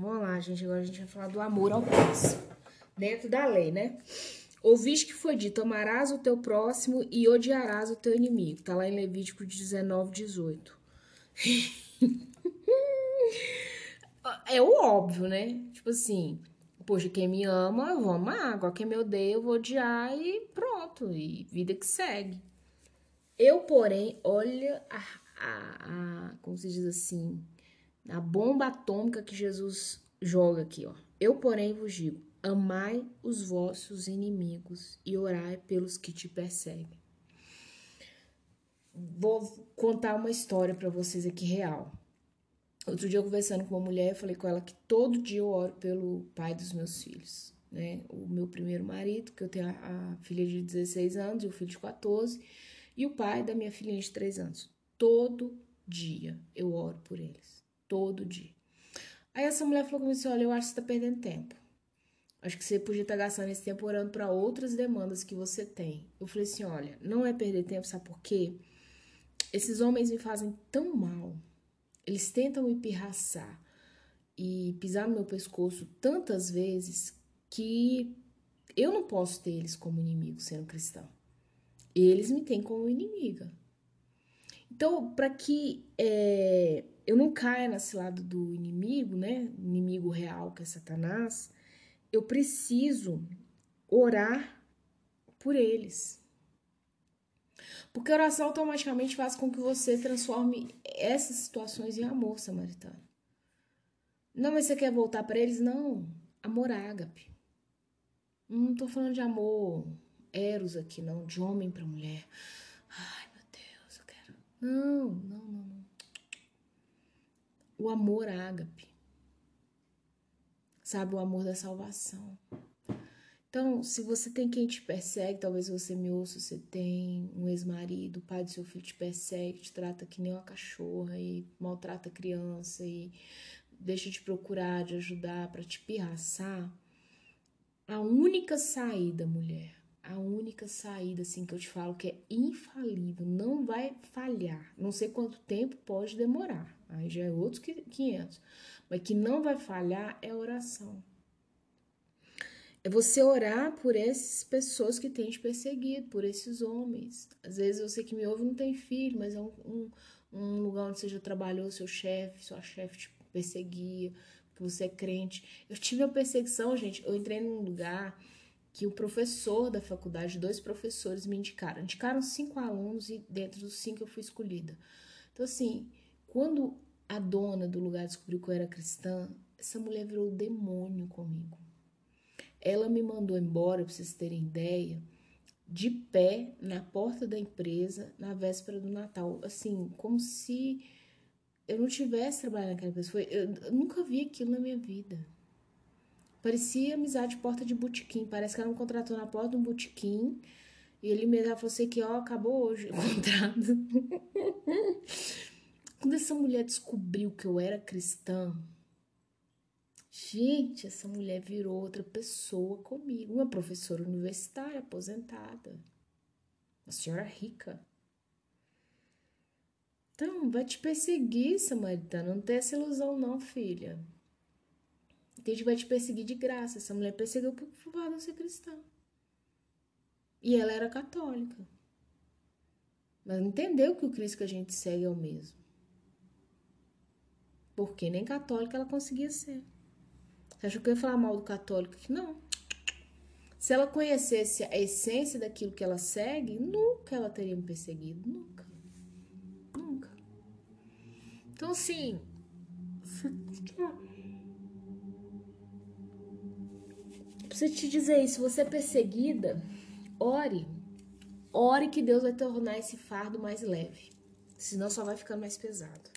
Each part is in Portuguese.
Vamos lá, gente. Agora a gente vai falar do amor ao próximo. Dentro da lei, né? Ouviste que foi dito: amarás o teu próximo e odiarás o teu inimigo. Tá lá em Levítico 19, 18. é o óbvio, né? Tipo assim, poxa, quem me ama, eu vou amar. Agora quem me odeia, eu vou odiar e pronto. E vida que segue. Eu, porém, olha a, a, a como se diz assim, a bomba atômica que Jesus joga aqui, ó. Eu, porém, vos digo: amai os vossos inimigos e orai pelos que te perseguem. Vou contar uma história para vocês aqui real. Outro dia, eu conversando com uma mulher, eu falei com ela que todo dia eu oro pelo pai dos meus filhos, né? O meu primeiro marido, que eu tenho a, a filha de 16 anos e o filho de 14, e o pai da minha filhinha de 3 anos. Todo dia eu oro por eles. Todo dia. Aí essa mulher falou comigo assim: olha, eu acho que você tá perdendo tempo. Acho que você podia estar tá gastando esse tempo orando para outras demandas que você tem. Eu falei assim: olha, não é perder tempo, sabe por quê? Esses homens me fazem tão mal. Eles tentam me pirraçar e pisar no meu pescoço tantas vezes que eu não posso ter eles como inimigo sendo cristão. Eles me têm como inimiga. Então, para que é, eu não caia nesse lado do inimigo, né? Inimigo real que é Satanás, eu preciso orar por eles. Porque a oração automaticamente faz com que você transforme essas situações em amor samaritano. Não, mas você quer voltar para eles? Não. Amor ágape. Não tô falando de amor eros aqui, não. De homem para mulher. Ai, meu Deus, eu quero. Não, não, não, não. O amor ágape sabe? O amor da salvação. Então, se você tem quem te persegue, talvez você me ouça, você tem um ex-marido, o pai do seu filho te persegue, te trata que nem uma cachorra e maltrata a criança e deixa de procurar, de ajudar para te pirraçar. A única saída, mulher, a única saída assim que eu te falo que é infalível, vai falhar. Não sei quanto tempo pode demorar. Aí já é outros 500 mas que não vai falhar é oração. É você orar por essas pessoas que têm te perseguido, por esses homens. Às vezes você que me ouve não tem filho, mas é um, um, um lugar onde você já trabalhou, seu chefe, sua chefe te perseguia, porque você é crente. Eu tive uma perseguição, gente. Eu entrei num lugar que o professor da faculdade, dois professores me indicaram. Indicaram cinco alunos e dentro dos cinco eu fui escolhida. Então, assim, quando a dona do lugar descobriu que eu era cristã, essa mulher virou demônio comigo. Ela me mandou embora, para vocês terem ideia, de pé na porta da empresa na véspera do Natal. Assim, como se eu não tivesse trabalhado naquela. Foi, eu, eu nunca vi aquilo na minha vida. Parecia amizade de porta de botequim. Parece que ela me contratou na porta de um botequim. E ele me falou assim que, ó, acabou hoje o contrato. Quando essa mulher descobriu que eu era cristã, gente, essa mulher virou outra pessoa comigo. Uma professora universitária aposentada. Uma senhora rica. Então, vai te perseguir, samaritana. Não tem essa ilusão, não, filha. Gente vai te perseguir de graça. Essa mulher perseguiu por favor ser cristã. E ela era católica. Mas entendeu que o Cristo que a gente segue é o mesmo porque nem católica ela conseguia ser. Você achou que eu ia falar mal do católico? Não. Se ela conhecesse a essência daquilo que ela segue, nunca ela teria me perseguido. Nunca. Nunca. Então, assim. Preciso te dizer isso. Você é perseguida, ore. Ore que Deus vai tornar esse fardo mais leve. Senão só vai ficando mais pesado.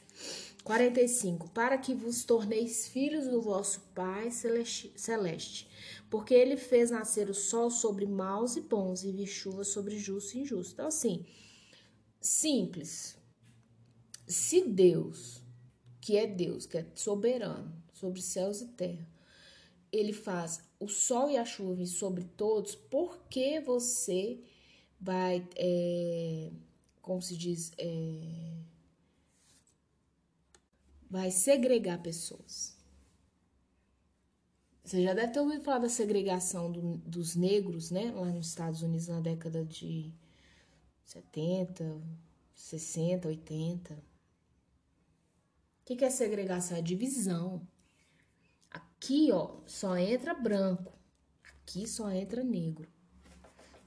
45. Para que vos torneis filhos do vosso Pai celeste, porque ele fez nascer o sol sobre maus e bons e vi chuva sobre justos e injustos. Então, assim, simples. Se Deus, que é Deus, que é soberano sobre céus e terra, ele faz o sol e a chuva sobre todos, por que você vai, é, como se diz, é, vai segregar pessoas. Você já deve ter ouvido falar da segregação do, dos negros, né? Lá nos Estados Unidos na década de 70, 60, 80. O que é segregação? É divisão. Aqui, ó, só entra branco. Aqui só entra negro.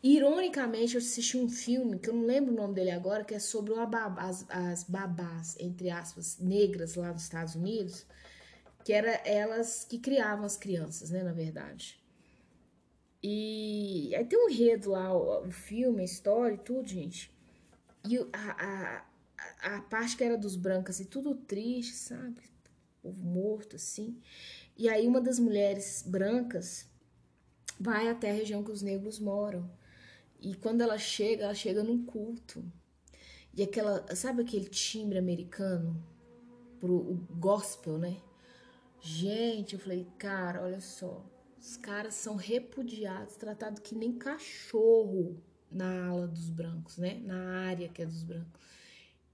Ironicamente, eu assisti um filme, que eu não lembro o nome dele agora, que é sobre as, as babás, entre aspas, negras lá nos Estados Unidos que era elas que criavam as crianças, né, na verdade. E aí tem um enredo lá, o, o filme, a história e tudo, gente. E a, a, a parte que era dos brancos, assim, tudo triste, sabe? O morto, assim. E aí uma das mulheres brancas vai até a região que os negros moram. E quando ela chega, ela chega num culto. E aquela, sabe aquele timbre americano pro gospel, né? Gente, eu falei, cara, olha só. Os caras são repudiados, tratados que nem cachorro na ala dos brancos, né? Na área que é dos brancos.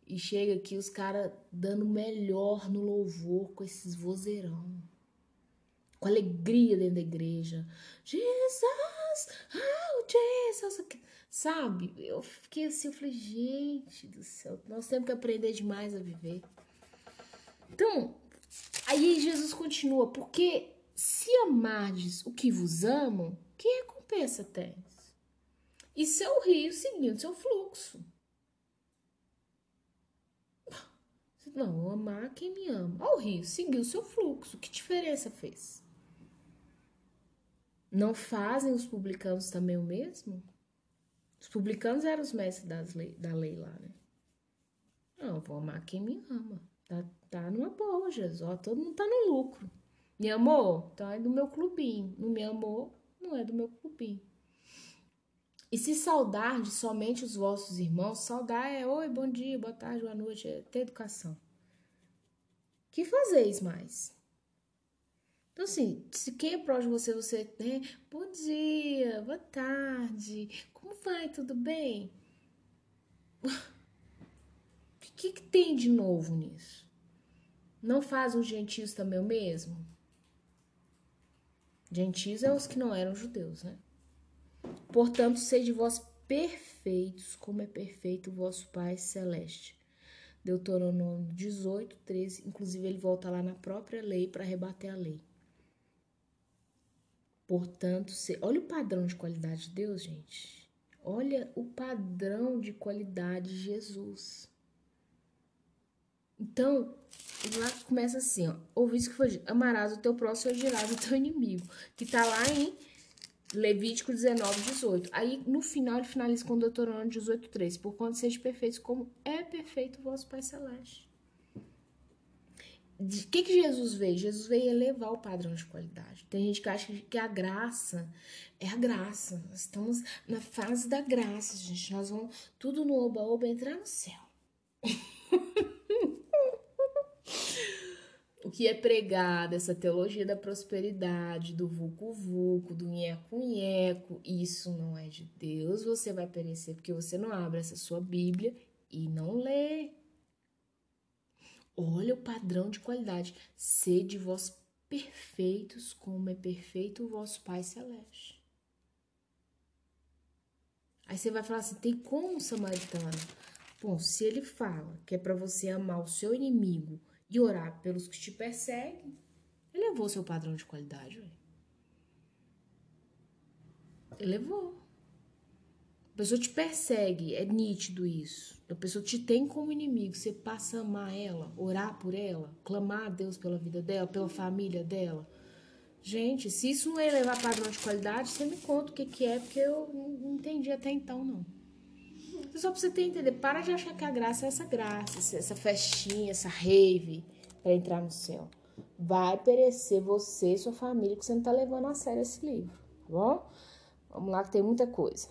E chega aqui os caras dando melhor no louvor com esses vozeirão. Com alegria dentro da igreja. Jesus! Oh, Jesus! Sabe? Eu fiquei assim, eu falei, gente do céu, nós temos que aprender demais a viver. Então, Aí Jesus continua, porque se amardes o que vos amam, que recompensa tens? E seu rio seguindo seu fluxo. Não, amar quem me ama. Ó, o rio seguiu seu fluxo. Que diferença fez? Não fazem os publicanos também o mesmo? Os publicanos eram os mestres das lei, da lei lá, né? Não, vou amar quem me ama. Tá, tá numa boa, Jesus. Ó, todo mundo tá no lucro. Me amou? Então é do meu clubinho. Não me amou? Não é do meu clubinho. E se saudar de somente os vossos irmãos, saudar é oi, bom dia, boa tarde, boa noite, é ter educação. Que fazeis mais? Então, assim, se quem é próximo de você, você, né? Bom dia, boa tarde, como vai, tudo bem? O que, que tem de novo nisso? Não faz os gentios também o mesmo? Gentios é os que não eram judeus, né? Portanto, sede vós perfeitos, como é perfeito o vosso Pai Celeste. Deuteronômio 18, 13. Inclusive, ele volta lá na própria lei para rebater a lei. Portanto, se... olha o padrão de qualidade de Deus, gente. Olha o padrão de qualidade de Jesus. Então, lá começa assim, ó. Ouvi isso que foi dito. Amarás o teu próximo e odiarás o teu inimigo. Que tá lá em Levítico 19, 18. Aí, no final, ele finaliza com Deuteronômio 18, 3. Por quanto seja perfeitos, como é perfeito o vosso Pai Celeste. O que, que Jesus veio? Jesus veio elevar o padrão de qualidade. Tem gente que acha que a graça é a graça. Nós estamos na fase da graça, gente. Nós vamos tudo no oba-oba entrar no céu. o que é pregado, essa teologia da prosperidade, do vulco-vulco, do nheco-nheco, isso não é de Deus, você vai perecer porque você não abre essa sua Bíblia e não lê. Olha o padrão de qualidade. Sede vós perfeitos, como é perfeito o vosso Pai Celeste. Aí você vai falar assim: tem como, samaritano? Bom, se ele fala que é para você amar o seu inimigo e orar pelos que te perseguem, elevou seu padrão de qualidade. Ué. Elevou. A pessoa te persegue, é nítido isso. A pessoa te tem como inimigo, você passa a amar ela, orar por ela, clamar a Deus pela vida dela, pela família dela. Gente, se isso não é elevar padrão de qualidade, você me conta o que, que é, porque eu não entendi até então, não. Só pra você ter entender, para de achar que a graça é essa graça, essa festinha, essa rave para entrar no céu. Vai perecer você e sua família que você não tá levando a sério esse livro, tá bom? Vamos lá que tem muita coisa.